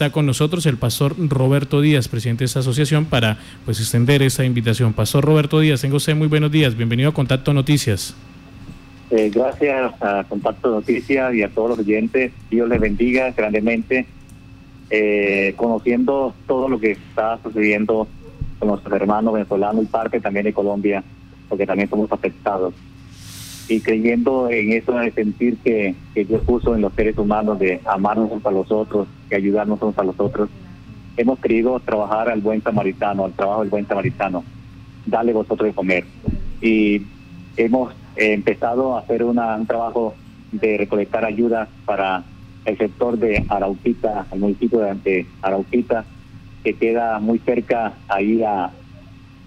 está con nosotros el pastor Roberto Díaz, presidente de esta asociación, para pues extender esta invitación. Pastor Roberto Díaz, tengo usted muy buenos días. Bienvenido a Contacto Noticias. Eh, gracias a Contacto Noticias y a todos los oyentes. Dios les bendiga grandemente. Eh, conociendo todo lo que está sucediendo con nuestros hermanos venezolanos y parte también de Colombia, porque también somos afectados y creyendo en eso de sentir que, que, Dios puso en los seres humanos de amarnos unos a los otros, de ayudarnos unos a los otros, hemos querido trabajar al buen samaritano, al trabajo del buen samaritano, dale vosotros de comer. Y hemos empezado a hacer una, un trabajo de recolectar ayuda para el sector de Arauquita, el municipio de Arauquita, que queda muy cerca ahí a,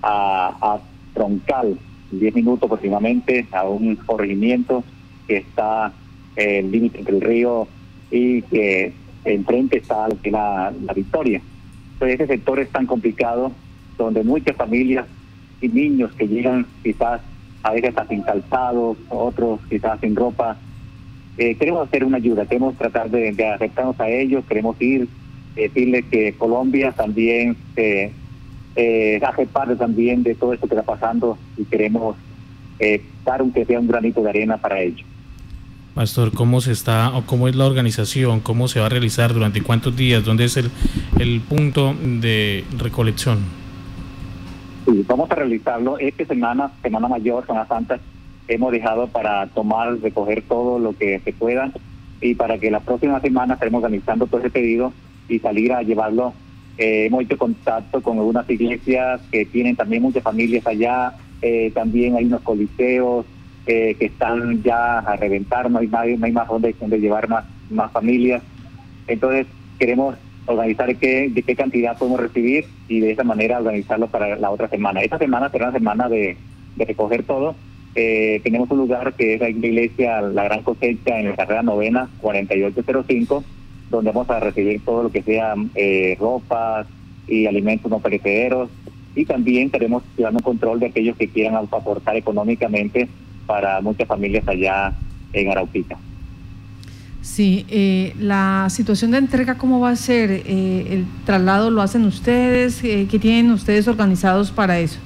a, a Troncal, 10 minutos aproximadamente a un corregimiento que está en el límite entre el río y que enfrente está la, la Victoria. Entonces ese sector es tan complicado donde muchas familias y niños que llegan quizás a veces hasta sin calzados, otros quizás sin ropa. Eh, queremos hacer una ayuda, queremos tratar de, de acercarnos a ellos, queremos ir, decirles que Colombia también eh, hace parte también de todo esto que está pasando y queremos eh, dar un que sea un granito de arena para ello. Pastor, ¿cómo se está o cómo es la organización? ¿Cómo se va a realizar? ¿Durante cuántos días? ¿Dónde es el, el punto de recolección? Sí, vamos a realizarlo esta semana, Semana Mayor, Semana Santa, hemos dejado para tomar, recoger todo lo que se pueda y para que la próxima semana estemos organizando todo ese pedido y salir a llevarlo eh, hemos hecho contacto con algunas iglesias que tienen también muchas familias allá. Eh, también hay unos coliseos eh, que están ya a reventar, no hay, no hay más donde, donde llevar más, más familias. Entonces queremos organizar qué, de qué cantidad podemos recibir y de esa manera organizarlo para la otra semana. Esta semana será una semana de, de recoger todo. tenemos un lugar que es la iglesia La Gran Cosecha en la carrera novena 4805 donde vamos a recibir todo lo que sea eh, ropas y alimentos no perecederos y también queremos llevar un control de aquellos que quieran aportar económicamente para muchas familias allá en Arauquita. Sí, eh, la situación de entrega, ¿cómo va a ser? Eh, ¿El traslado lo hacen ustedes? Eh, ¿Qué tienen ustedes organizados para eso?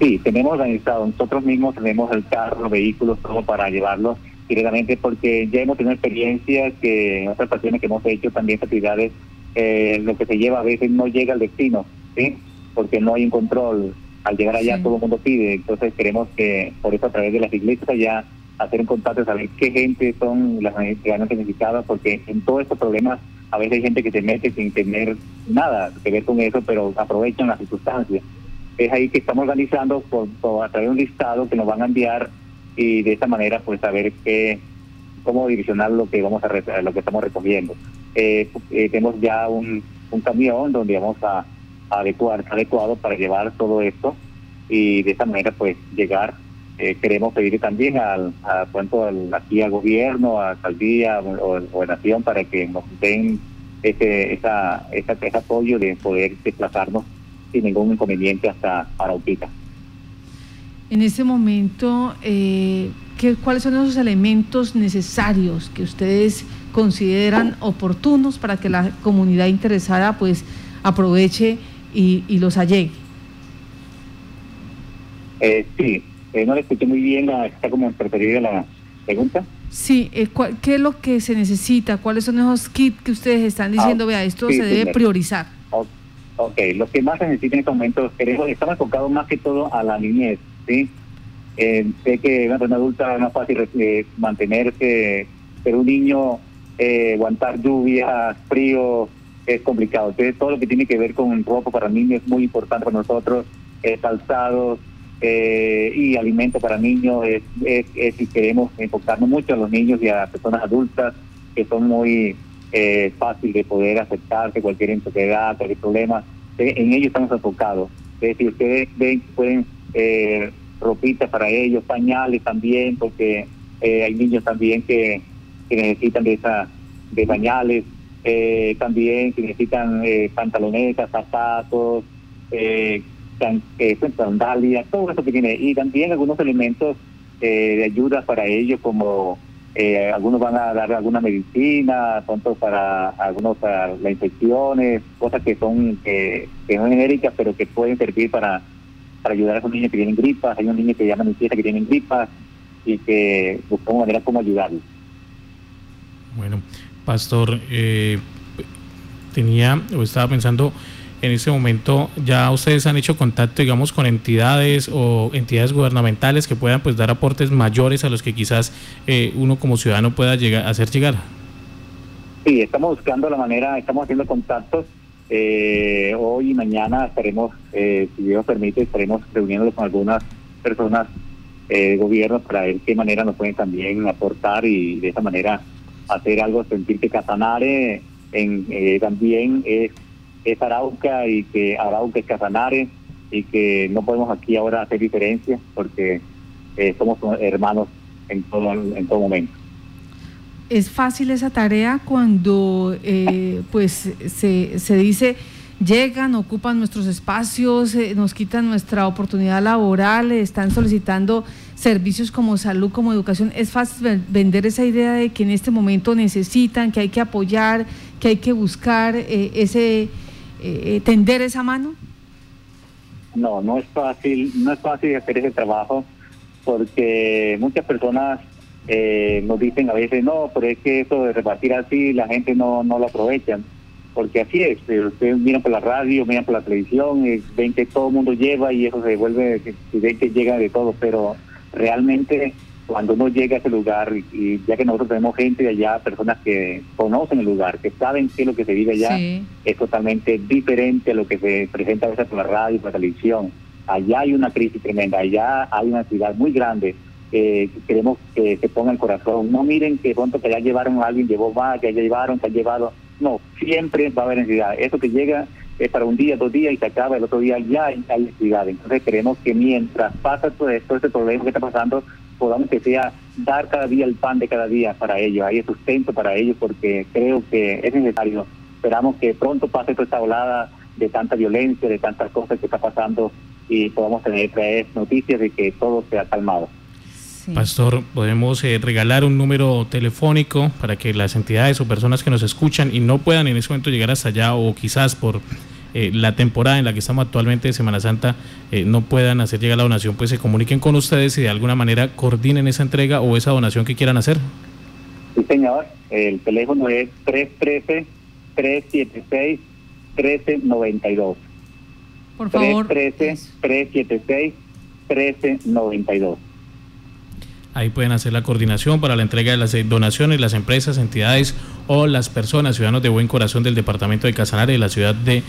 Sí, tenemos organizado, nosotros mismos tenemos el carro, vehículos, todo para llevarlos directamente porque ya hemos tenido experiencias que en otras ocasiones que hemos hecho también actividades, eh, lo que se lleva a veces no llega al destino, ¿sí? Porque no hay un control. Al llegar allá todo el mundo pide, entonces queremos que por eso a través de las iglesias allá hacer un contacto, saber qué gente son las realmente necesitadas, porque en todos estos problemas a veces hay gente que se mete sin tener nada que ver con eso, pero aprovechan las circunstancias. Es ahí que estamos organizando por, a través de un listado que nos van a enviar y de esta manera pues saber qué cómo direccionar lo que vamos a lo que estamos recogiendo. Eh, eh, tenemos ya un, un, camión donde vamos a, adecuar, adecuado para llevar todo esto y de esta manera pues llegar. Eh, queremos pedir también al, a, cuento aquí al gobierno, a alcaldía o, o nación para que nos den ese, esa, esa, ese apoyo de poder desplazarnos sin ningún inconveniente hasta Araupita en este momento, eh, ¿qué, ¿cuáles son esos elementos necesarios que ustedes consideran oportunos para que la comunidad interesada pues aproveche y, y los allegue? Eh, sí, eh, no le escuché muy bien, está como preferida la pregunta. Sí, eh, ¿qué es lo que se necesita? ¿Cuáles son esos kits que ustedes están diciendo? Ah, vea, esto se debe priorizar. Ok, lo que más se necesita en este momento, queremos, estamos enfocados más que todo a la niñez ¿sí? Eh, sé que una persona adulta es más fácil eh, mantenerse, pero un niño eh, aguantar lluvia, frío, es complicado. Entonces, todo lo que tiene que ver con ropa para niños es muy importante para nosotros, calzados y alimento para niños. Es, es, si queremos enfocarnos mucho a los niños y a las personas adultas, que son muy fáciles de poder aceptarse cualquier enfermedad, cualquier problema. En ellos estamos enfocados. si ustedes ven, pueden eh, ropita para ellos, pañales también, porque eh, hay niños también que, necesitan de esa de pañales, eh, también que necesitan eh, pantalonetas, zapatos, eh, sandalias, todo eso que tiene, y también algunos elementos de ayuda para ellos como eh, algunos van a dar alguna medicina, pronto para algunos para las infecciones, cosas que son que, no genéricas, pero que pueden servir para, para ayudar a esos niños que tienen gripas. Hay unos niños que llaman fiesta que tienen gripas y que buscamos manera como ayudarlos. Bueno, Pastor, eh, tenía o estaba pensando en este momento ya ustedes han hecho contacto, digamos, con entidades o entidades gubernamentales que puedan pues dar aportes mayores a los que quizás eh, uno como ciudadano pueda llegar hacer llegar. Sí, estamos buscando la manera, estamos haciendo contactos. Eh, hoy y mañana estaremos, eh, si Dios permite, estaremos reuniéndonos con algunas personas eh, gobiernos para ver qué manera nos pueden también aportar y de esa manera hacer algo, sentir que Casanare en, eh, también es Arauca y que Arauca es Casanare y que no podemos aquí ahora hacer diferencia porque eh, somos hermanos en todo, en todo momento. ¿Es fácil esa tarea cuando eh, pues se, se dice llegan, ocupan nuestros espacios, eh, nos quitan nuestra oportunidad laboral, están solicitando servicios como salud, como educación. ¿Es fácil vender esa idea de que en este momento necesitan, que hay que apoyar, que hay que buscar ese eh, tender esa mano? No, no es fácil, no es fácil hacer ese trabajo porque muchas personas eh, nos dicen a veces, no, pero es que eso de repartir así, la gente no, no lo aprovechan, porque así es, eh, ustedes miran por la radio, miran por la televisión, ven que todo el mundo lleva y eso se vuelve, ven que llega de todo, pero realmente cuando uno llega a ese lugar, y, ya que nosotros tenemos gente de allá, personas que conocen el lugar, que saben qué es lo que se vive allá, es totalmente diferente a lo que se presenta a veces por la radio y por la televisión. Allá hay una crisis tremenda, allá hay una ciudad muy grande. que queremos que se ponga el corazón. No miren que pronto que ya llevaron a alguien, llevó más, que ya llevaron, que ha llevado. No, siempre va a haber necesidad. Eso que llega es para un día, dos días y se acaba, el otro día ya hay, necesidad. Entonces queremos que mientras pasa todo esto, este problema que está pasando, podamos que sea dar cada día el pan de cada día para ellos, hay sustento para ellos porque creo que es necesario. Esperamos que pronto pase toda esta olada de tanta violencia, de tantas cosas que está pasando y podamos tener noticias de que todo sea calmado. Pastor, podemos eh, regalar un número telefónico para que las entidades o personas que nos escuchan y no puedan en ese momento llegar hasta allá o quizás por eh, la temporada en la que estamos actualmente de Semana Santa eh, no puedan hacer llegar la donación, pues se comuniquen con ustedes y de alguna manera coordinen esa entrega o esa donación que quieran hacer. Sí, señor. El teléfono es 313-376-1392. Por favor. 313-376-1392. Ahí pueden hacer la coordinación para la entrega de las eh, donaciones, las empresas, entidades o las personas, ciudadanos de buen corazón del departamento de Casanare, de la ciudad de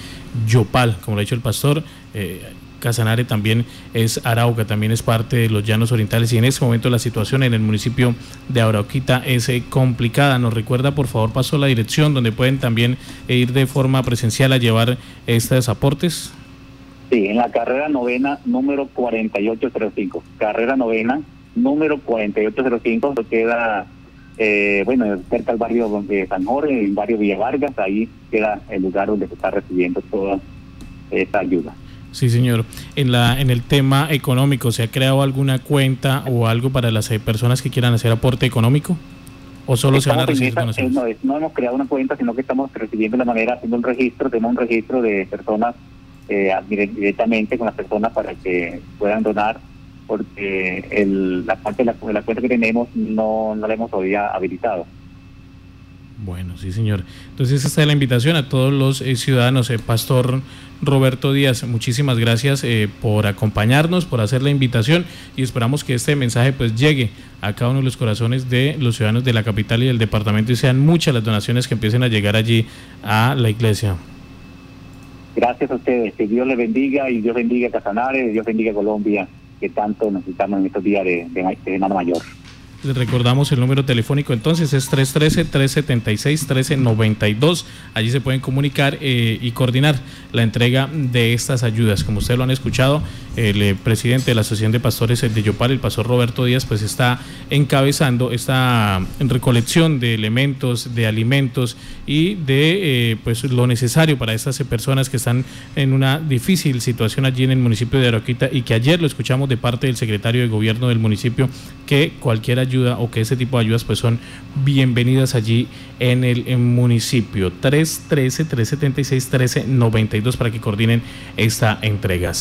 Yopal. Como lo ha dicho el pastor, eh, Casanare también es Arauca, también es parte de los llanos orientales y en este momento la situación en el municipio de Arauquita es eh, complicada. Nos recuerda, por favor, paso la dirección donde pueden también ir de forma presencial a llevar estos aportes. Sí, en la carrera novena número 4805. Carrera novena número 4805, que queda, eh, bueno, cerca del barrio de San Jorge, en barrio Villa Vargas, ahí queda el lugar donde se está recibiendo toda esta ayuda. Sí, señor. En la en el tema económico, ¿se ha creado alguna cuenta o algo para las eh, personas que quieran hacer aporte económico? ¿O solo se van a recibir eh, no, no, hemos creado una cuenta, sino que estamos recibiendo la manera, haciendo un registro, tenemos un registro de personas directamente con las personas para que puedan donar porque el, la parte de la, cuenta que tenemos no, no la hemos todavía habilitado. Bueno, sí, señor. Entonces, esta es la invitación a todos los eh, ciudadanos. Eh, Pastor Roberto Díaz, muchísimas gracias eh, por acompañarnos, por hacer la invitación y esperamos que este mensaje pues llegue a cada uno de los corazones de los ciudadanos de la capital y del departamento y sean muchas las donaciones que empiecen a llegar allí a la iglesia. Gracias a ustedes. Que Dios les bendiga y Dios bendiga a Casanares, Dios bendiga a Colombia que tanto necesitamos en estos días de, de, de mayor. Recordamos el número telefónico entonces es 313-376-1392. Allí se pueden comunicar eh, y coordinar la entrega de estas ayudas. Como ustedes lo han escuchado, el eh, presidente de la Asociación de Pastores de Yopal, el pastor Roberto Díaz, pues está encabezando esta recolección de elementos, de alimentos y de eh, pues lo necesario para estas personas que están en una difícil situación allí en el municipio de Aroquita y que ayer lo escuchamos de parte del secretario de gobierno del municipio que cualquier ayuda o que ese tipo de ayudas pues son bienvenidas allí en el municipio. 313 376 1392 para que coordinen esta entrega.